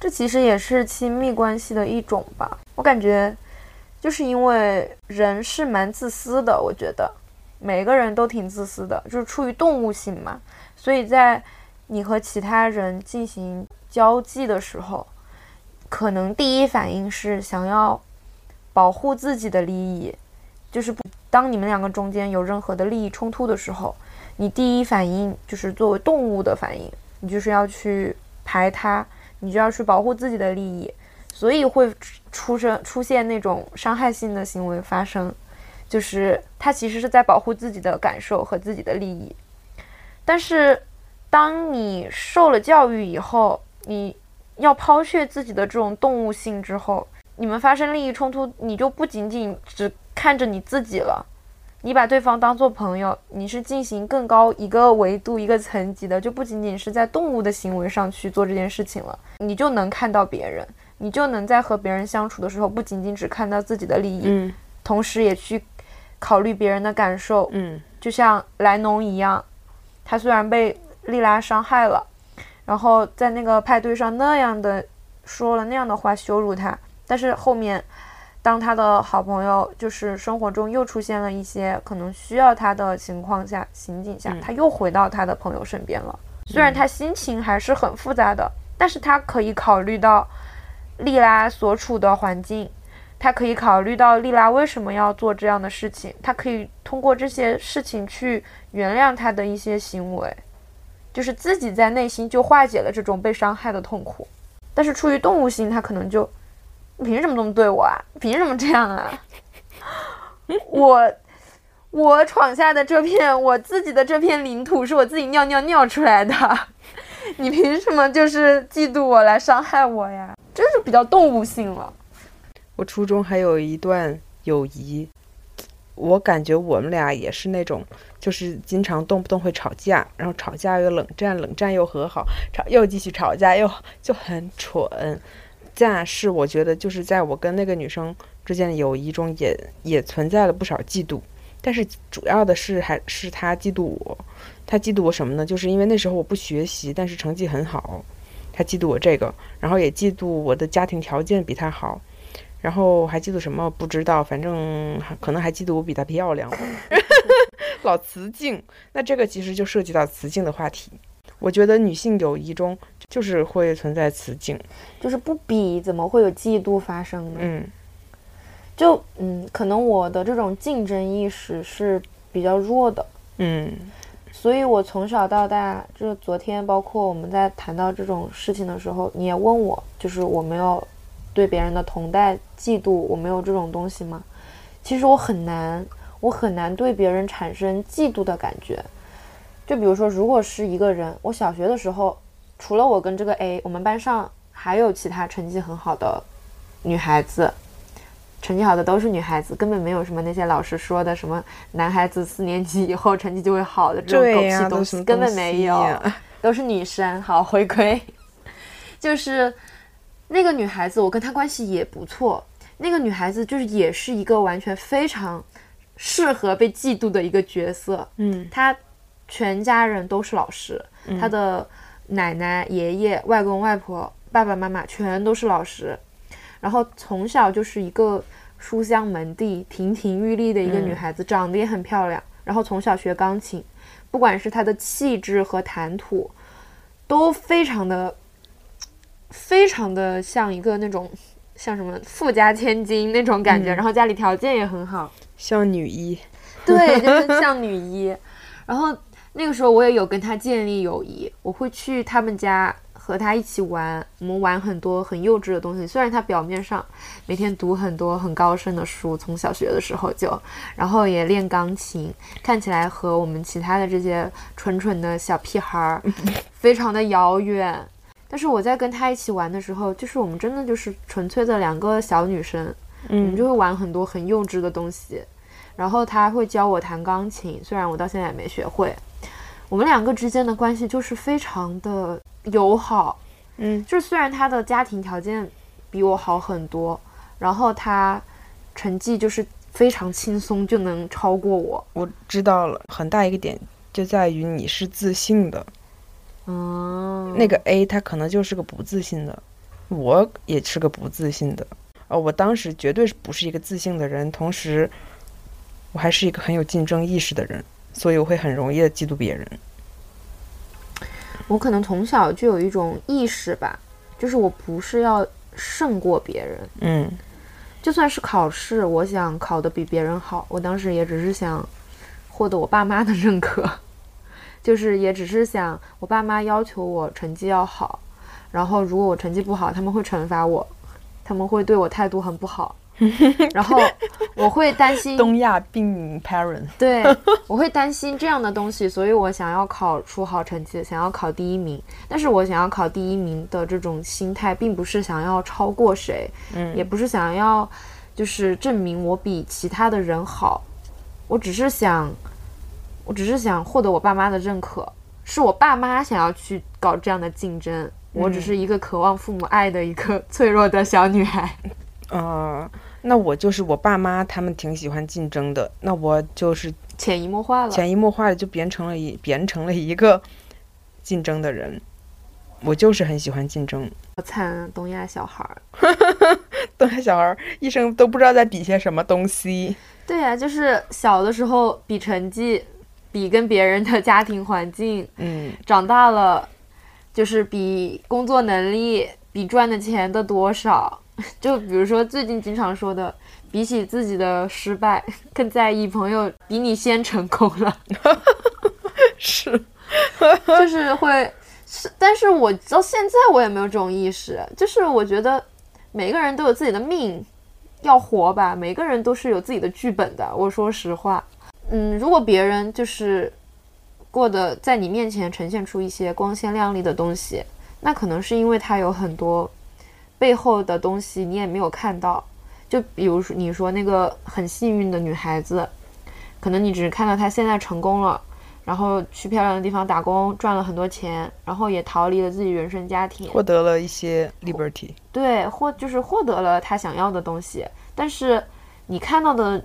这其实也是亲密关系的一种吧。我感觉，就是因为人是蛮自私的，我觉得每个人都挺自私的，就是出于动物性嘛。所以在你和其他人进行交际的时候，可能第一反应是想要保护自己的利益，就是不当你们两个中间有任何的利益冲突的时候，你第一反应就是作为动物的反应，你就是要去排他。你就要去保护自己的利益，所以会出生出现那种伤害性的行为发生，就是他其实是在保护自己的感受和自己的利益。但是，当你受了教育以后，你要抛却自己的这种动物性之后，你们发生利益冲突，你就不仅仅只看着你自己了。你把对方当做朋友，你是进行更高一个维度、一个层级的，就不仅仅是在动物的行为上去做这件事情了。你就能看到别人，你就能在和别人相处的时候，不仅仅只看到自己的利益，嗯，同时也去考虑别人的感受，嗯，就像莱农一样，他虽然被莉拉伤害了，然后在那个派对上那样的说了那样的话羞辱他，但是后面。当他的好朋友就是生活中又出现了一些可能需要他的情况下、情景下，他又回到他的朋友身边了。虽然他心情还是很复杂的，但是他可以考虑到莉拉所处的环境，他可以考虑到莉拉为什么要做这样的事情，他可以通过这些事情去原谅他的一些行为，就是自己在内心就化解了这种被伤害的痛苦。但是出于动物性，他可能就。你凭什么这么对我啊？凭什么这样啊？我我闯下的这片我自己的这片领土是我自己尿尿尿出来的，你凭什么就是嫉妒我来伤害我呀？这是比较动物性了。我初中还有一段友谊，我感觉我们俩也是那种，就是经常动不动会吵架，然后吵架又冷战，冷战又和好，吵又继续吵架，又就很蠢。但是我觉得，就是在我跟那个女生之间的友谊中，也也存在了不少嫉妒。但是主要的是还是她嫉妒我，她嫉妒我什么呢？就是因为那时候我不学习，但是成绩很好，她嫉妒我这个，然后也嫉妒我的家庭条件比她好，然后还嫉妒什么不知道，反正可能还嫉妒我比她漂亮，老雌竞。那这个其实就涉及到雌竞的话题。我觉得女性友谊中就是会存在雌竞，就是不比怎么会有嫉妒发生呢？嗯，就嗯，可能我的这种竞争意识是比较弱的，嗯，所以我从小到大，就是昨天包括我们在谈到这种事情的时候，你也问我，就是我没有对别人的同代嫉妒，我没有这种东西吗？其实我很难，我很难对别人产生嫉妒的感觉。就比如说，如果是一个人，我小学的时候，除了我跟这个 A，我们班上还有其他成绩很好的女孩子，成绩好的都是女孩子，根本没有什么那些老师说的什么男孩子四年级以后成绩就会好的这种狗屁东西，根本没有，都是女生。好，回归，就是那个女孩子，我跟她关系也不错。那个女孩子就是也是一个完全非常适合被嫉妒的一个角色。嗯，她。全家人都是老师，他的奶奶、爷爷、外公、外婆、爸爸妈妈全都是老师，然后从小就是一个书香门第、亭亭玉立的一个女孩子，长得也很漂亮。然后从小学钢琴，不管是她的气质和谈吐，都非常的、非常的像一个那种像什么富家千金那种感觉。然后家里条件也很好，像女一，对，就是像女一，然后。那个时候我也有跟他建立友谊，我会去他们家和他一起玩，我们玩很多很幼稚的东西。虽然他表面上每天读很多很高深的书，从小学的时候就，然后也练钢琴，看起来和我们其他的这些蠢蠢的小屁孩儿 非常的遥远。但是我在跟他一起玩的时候，就是我们真的就是纯粹的两个小女生，我们就会玩很多很幼稚的东西。然后他会教我弹钢琴，虽然我到现在也没学会。我们两个之间的关系就是非常的友好，嗯，就是虽然他的家庭条件比我好很多，然后他成绩就是非常轻松就能超过我。我知道了，很大一个点就在于你是自信的。嗯，那个 A 他可能就是个不自信的，我也是个不自信的。呃，我当时绝对是不是一个自信的人，同时我还是一个很有竞争意识的人，所以我会很容易的嫉妒别人。我可能从小就有一种意识吧，就是我不是要胜过别人，嗯。就算是考试，我想考得比别人好，我当时也只是想获得我爸妈的认可，就是也只是想我爸妈要求我成绩要好，然后如果我成绩不好，他们会惩罚我，他们会对我态度很不好，然后我会担心东亚病 parent，对，我会担心这样的东西，所以我想要考出好成绩，想要考第一名。但是我想要考第一名的这种心态，并不是想要超过谁，嗯。也不是想要就是证明我比其他的人好，我只是想，我只是想获得我爸妈的认可，是我爸妈想要去搞这样的竞争，我只是一个渴望父母爱的一个脆弱的小女孩。呃，那我就是我爸妈他们挺喜欢竞争的，那我就是潜移默化了，潜移默化的就变成了一变成了一个竞争的人。我就是很喜欢竞争，我惨啊，东亚小孩儿。东亚小孩儿一生都不知道在比些什么东西。对呀、就是小的时候比成绩，比跟别人的家庭环境，嗯，长大了就是比工作能力，比赚的钱的多少。就比如说最近经常说的，比起自己的失败，更在意朋友比你先成功了，是，就是会是，但是我到现在我也没有这种意识，就是我觉得每个人都有自己的命要活吧，每个人都是有自己的剧本的。我说实话，嗯，如果别人就是过得在你面前呈现出一些光鲜亮丽的东西，那可能是因为他有很多背后的东西你也没有看到。就比如说你说那个很幸运的女孩子，可能你只是看到她现在成功了。然后去漂亮的地方打工，赚了很多钱，然后也逃离了自己原生家庭，获得了一些 liberty。对，获就是获得了她想要的东西。但是你看到的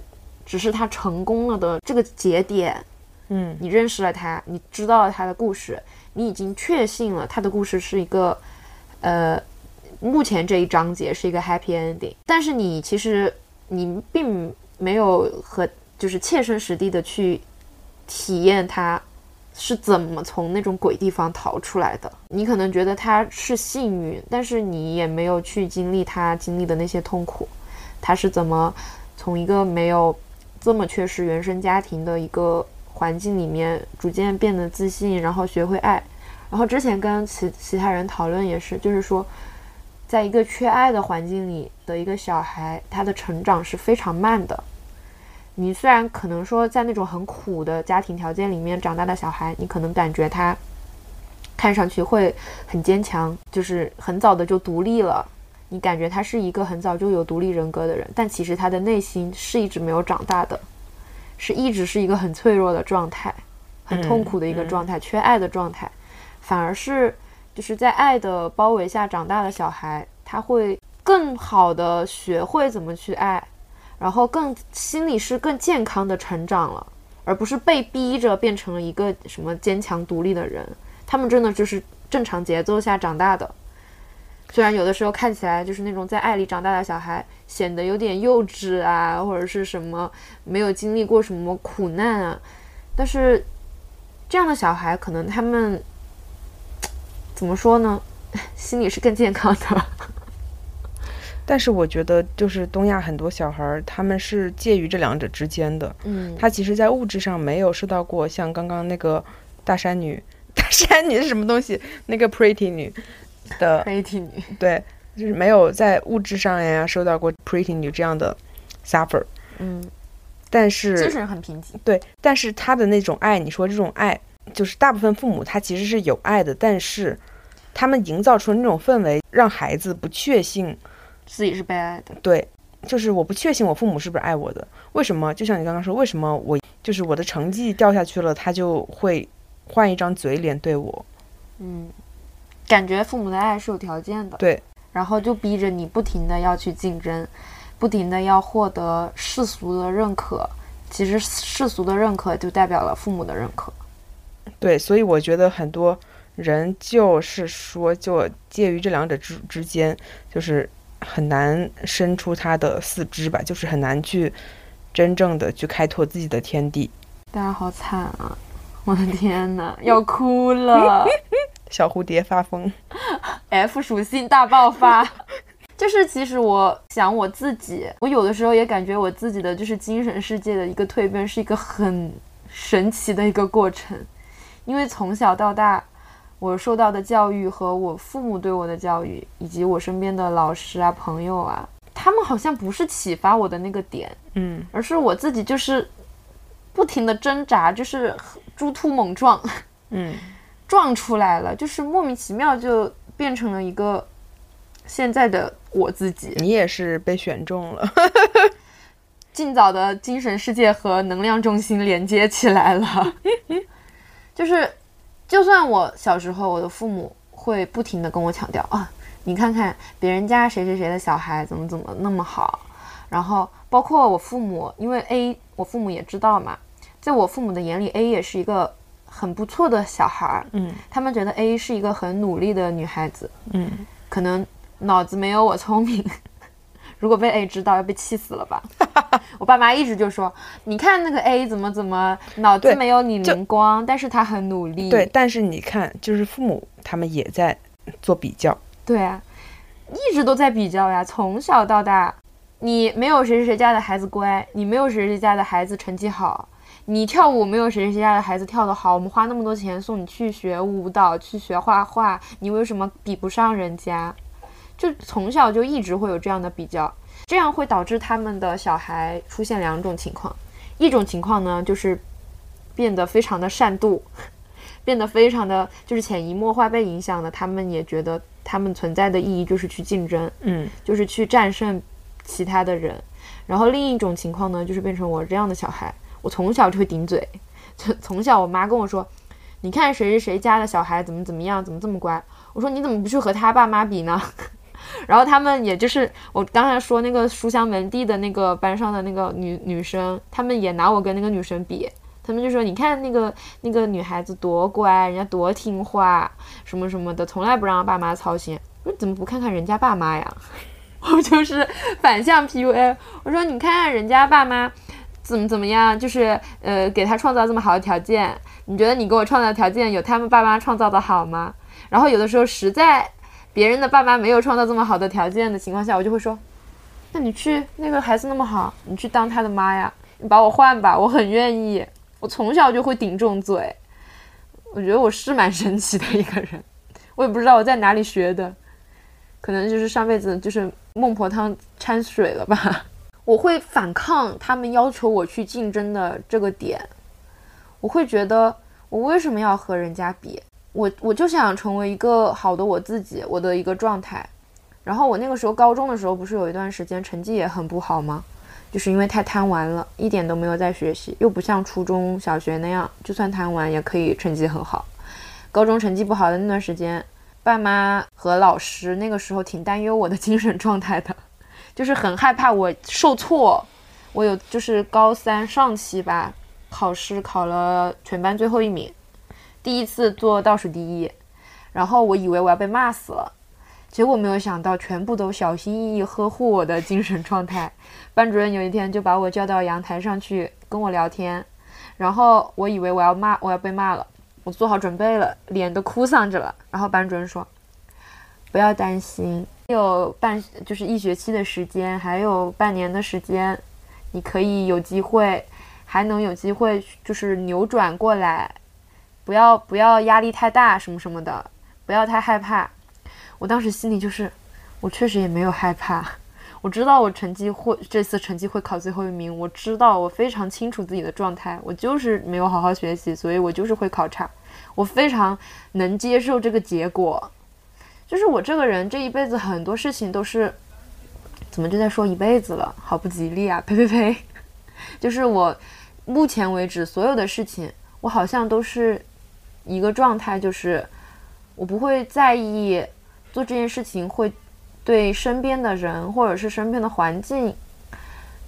只是她成功了的这个节点，嗯你认识了他，你知道了他的故事，你已经确信了他的故事是一个，呃，目前这一章节是一个 happy ending。但是你其实你并没有和就是切身实地的去体验他是怎么从那种鬼地方逃出来的。你可能觉得他是幸运，但是你也没有去经历他经历的那些痛苦。他是怎么从一个没有这么缺失原生家庭的一个环境里面，逐渐变得自信，然后学会爱。然后之前跟其其他人讨论也是，就是说，在一个缺爱的环境里的一个小孩，他的成长是非常慢的。你虽然可能说在那种很苦的家庭条件里面长大的小孩，你可能感觉他看上去会很坚强，就是很早的就独立了。你感觉他是一个很早就有独立人格的人，但其实他的内心是一直没有长大的，是一直是一个很脆弱的状态，很痛苦的一个状态，缺爱的状态。反而是就是在爱的包围下长大的小孩，他会更好的学会怎么去爱，然后更心里是更健康的成长了，而不是被逼着变成了一个什么坚强独立的人。他们真的就是正常节奏下长大的。虽然有的时候看起来就是那种在爱里长大的小孩，显得有点幼稚啊，或者是什么没有经历过什么苦难啊，但是这样的小孩可能他们怎么说呢，心理是更健康的。但是我觉得，就是东亚很多小孩儿，他们是介于这两者之间的。嗯，他其实，在物质上没有受到过像刚刚那个大山女，大山女是什么东西？那个 Pretty 女的，pretty 女，对，就是没有在物质上呀受到过 Pretty 女这样的 suffer。嗯，但是精是，神很贫瘠。对，但是他的那种爱，你说这种爱，就是大部分父母他其实是有爱的，但是他们营造出那种氛围，让孩子不确信。自己是被爱的。对，就是我不确信我父母是不是爱我的。为什么？就像你刚刚说，为什么我就是我的成绩掉下去了，他就会换一张嘴脸对我？嗯，感觉父母的爱是有条件的。对，然后就逼着你不停的要去竞争，不停的要获得世俗的认可，其实世俗的认可就代表了父母的认可。对，所以我觉得很多人就是说，就介于这两者之之间，就是很难伸出他的四肢吧，就是很难去真正的去开拓自己的天地。大家好惨啊！我的天呐，要哭了！小蝴蝶发疯，F 属性大爆发。就是其实我想我自己，我有的时候也感觉我自己的就是精神世界的一个蜕变是一个很神奇的一个过程，因为从小到大我受到的教育和我父母对我的教育，以及我身边的老师啊朋友啊，他们好像不是启发我的那个点，嗯，而是我自己就是不停的挣扎，就是猪突猛撞，嗯，撞出来了，就是莫名其妙就变成了一个。现在的我自己，你也是被选中了，尽早的精神世界和能量中心连接起来了。就是，就算我小时候，我的父母会不停的跟我强调啊，你看看别人家谁谁谁的小孩怎么怎么那么好，然后包括我父母，因为 A，我父母也知道嘛，在我父母的眼里，A 也是一个很不错的小孩儿，嗯，他们觉得 A 是一个很努力的女孩子，嗯，可能。脑子没有我聪明，如果被 A 知道要被气死了吧？我爸妈一直就说，你看那个 A 怎么怎么脑子没有你灵光，但是他很努力。对，但是你看，就是父母他们也在做比较。对啊，一直都在比较呀，从小到大，你没有谁谁家的孩子乖，你没有谁谁家的孩子成绩好，你跳舞没有谁谁家的孩子跳得好，我们花那么多钱送你去学舞蹈，去学画画，你为什么比不上人家？就从小就一直会有这样的比较，这样会导致他们的小孩出现两种情况，一种情况呢就是变得非常的善妒，变得非常的就是潜移默化被影响的，他们也觉得他们存在的意义就是去竞争，嗯，就是去战胜其他的人。然后另一种情况呢，就是变成我这样的小孩，我从小就会顶嘴，就 从小我妈跟我说，你看谁谁谁家的小孩怎么怎么样，怎么这么乖，我说你怎么不去和他爸妈比呢？然后他们也就是我刚才说那个书香门第的那个班上的那个女女生，他们也拿我跟那个女生比，他们就说你看那个那个女孩子多乖，人家多听话，什么什么的，从来不让爸妈操心。我说怎么不看看人家爸妈呀？我就是反向 PUA。我说你看看人家爸妈怎么怎么样，就是呃给他创造这么好的条件，你觉得你给我创造条件有他们爸妈创造的好吗？然后有的时候实在。别人的爸妈没有创造这么好的条件的情况下，我就会说：“那你去那个孩子那么好，你去当他的妈呀，你把我换吧，我很愿意。”我从小就会顶这种嘴，我觉得我是蛮神奇的一个人，我也不知道我在哪里学的，可能就是上辈子就是孟婆汤掺水了吧。我会反抗他们要求我去竞争的这个点，我会觉得我为什么要和人家比？我我就想成为一个好的我自己，我的一个状态。然后我那个时候高中的时候，不是有一段时间成绩也很不好吗？就是因为太贪玩了，一点都没有在学习，又不像初中小学那样，就算贪玩也可以成绩很好。高中成绩不好的那段时间，爸妈和老师那个时候挺担忧我的精神状态的，就是很害怕我受挫。我有就是高三上期吧，考试考了全班最后一名。第一次做倒数第一，然后我以为我要被骂死了，结果没有想到全部都小心翼翼呵护我的精神状态。班主任有一天就把我叫到阳台上去跟我聊天，然后我以为我要骂我要被骂了，我做好准备了，脸都哭丧着了。然后班主任说：“不要担心，有半就是一学期的时间，还有半年的时间，你可以有机会，还能有机会就是扭转过来。”不要不要压力太大什么什么的，不要太害怕。我当时心里就是，我确实也没有害怕。我知道我成绩会这次成绩会考最后一名，我知道我非常清楚自己的状态，我就是没有好好学习，所以我就是会考差。我非常能接受这个结果。就是我这个人这一辈子很多事情都是，怎么就在说一辈子了？好不吉利啊！呸呸呸！就是我目前为止所有的事情，我好像都是。一个状态就是，我不会在意做这件事情会对身边的人或者是身边的环境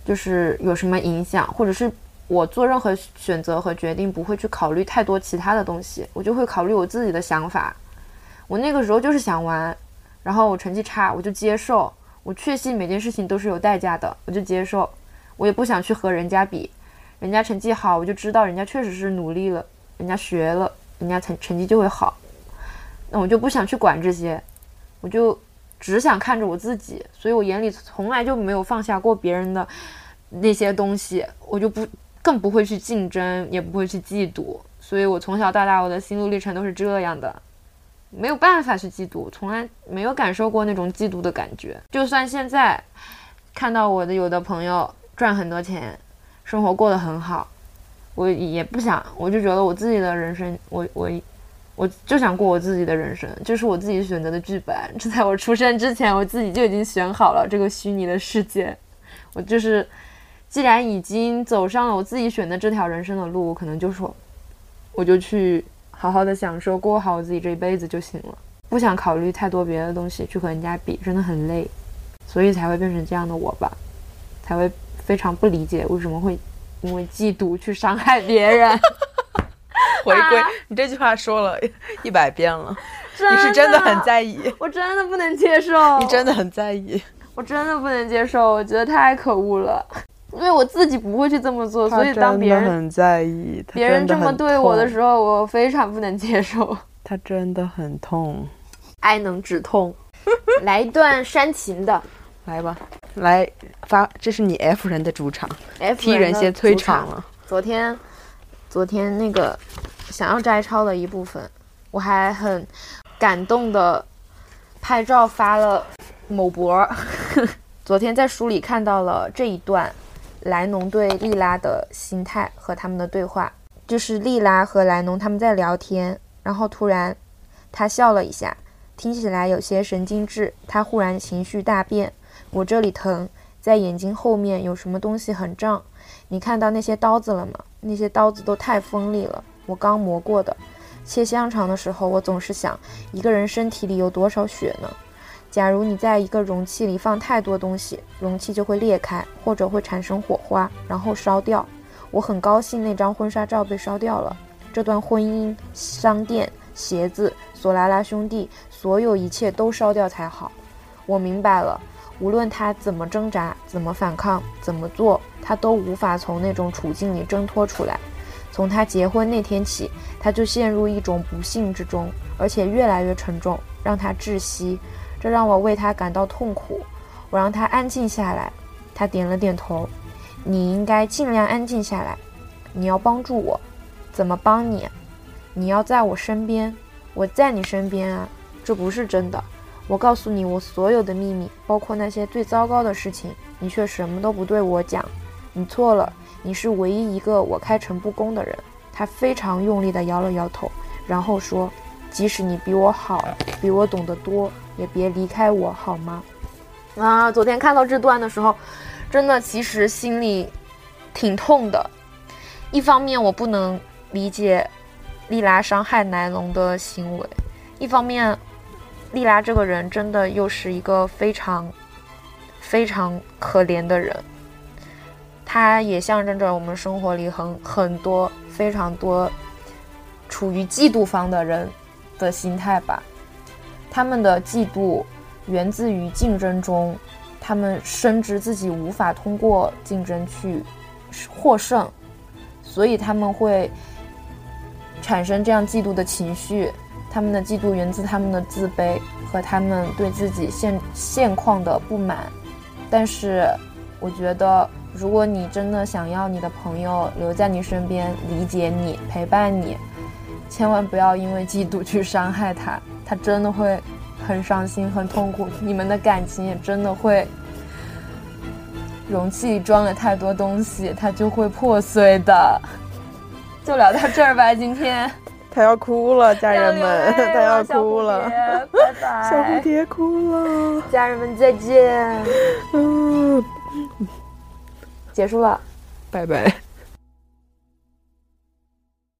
就是有什么影响，或者是我做任何选择和决定不会去考虑太多其他的东西，我就会考虑我自己的想法。我那个时候就是想玩，然后我成绩差，我就接受，我确信每件事情都是有代价的，我就接受，我也不想去和人家比，人家成绩好，我就知道人家确实是努力了，人家学了，人家成成绩就会好，那我就不想去管这些，我就只想看着我自己，所以我眼里从来就没有放下过别人的那些东西，我就不更不会去竞争，也不会去嫉妒，所以我从小到大我的心路历程都是这样的。没有办法去嫉妒，从来没有感受过那种嫉妒的感觉。就算现在看到我的有的朋友赚很多钱，生活过得很好，我也不想，我就觉得我自己的人生，我我我就想过我自己的人生，这是我自己选择的剧本。这在我出生之前，我自己就已经选好了这个虚拟的世界。我就是，既然已经走上了我自己选的这条人生的路，我可能就说，我就去。好好的享受，过好我自己这一辈子就行了，不想考虑太多别的东西，去和人家比，真的很累，所以才会变成这样的我吧，才会非常不理解为什么会因为嫉妒去伤害别人。回归，你这句话说了 一百遍了，你是真的很在意，我真的不能接受，你真的很在意，我真的不能接受，我觉得太可恶了。因为我自己不会去这么做，所以当别人很在意，别人这么对我的时候，我非常不能接受。他真的很痛，爱能止痛。来一段煽情的，来吧，来发，这是你 F 人的主场，F 人先退场了。昨天，昨天那个想要摘抄的一部分，我还很感动的拍照发了某博。昨天在书里看到了这一段。莱农对莉拉的心态和他们的对话，就是莉拉和莱农他们在聊天，然后突然他笑了一下，听起来有些神经质。他忽然情绪大变，我这里疼，在眼睛后面有什么东西很胀。你看到那些刀子了吗？那些刀子都太锋利了，我刚磨过的。切香肠的时候，我总是想，一个人身体里有多少血呢？假如你在一个容器里放太多东西，容器就会裂开，或者会产生火花，然后烧掉。我很高兴那张婚纱照被烧掉了。这段婚姻、商店、鞋子、索拉拉兄弟，所有一切都烧掉才好。我明白了，无论他怎么挣扎、怎么反抗、怎么做，他都无法从那种处境里挣脱出来。从他结婚那天起，他就陷入一种不幸之中，而且越来越沉重，让他窒息。这让我为他感到痛苦。我让他安静下来，他点了点头。你应该尽量安静下来。你要帮助我，怎么帮你？你要在我身边，我在你身边啊。这不是真的。我告诉你我所有的秘密，包括那些最糟糕的事情，你却什么都不对我讲。你错了，你是唯一一个我开诚布公的人。他非常用力地摇了摇头，然后说：“即使你比我好，比我懂得多。”也别离开我好吗？啊，昨天看到这段的时候，真的其实心里挺痛的。一方面我不能理解莉拉伤害莱龙的行为，一方面莉拉这个人真的又是一个非常非常可怜的人。她也象征着我们生活里很很多非常多处于嫉妒方的人的心态吧。他们的嫉妒源自于竞争中，他们深知自己无法通过竞争去获胜，所以他们会产生这样嫉妒的情绪。他们的嫉妒源自他们的自卑和他们对自己现现况的不满。但是，我觉得，如果你真的想要你的朋友留在你身边，理解你，陪伴你，千万不要因为嫉妒去伤害他。他真的会很伤心、很痛苦，你们的感情也真的会，容器里装了太多东西，它就会破碎的。就聊到这儿吧，今天。他要哭了，家人们，他要哭了，拜拜。小蝴蝶哭了，家人们再见。嗯，结束了，拜拜。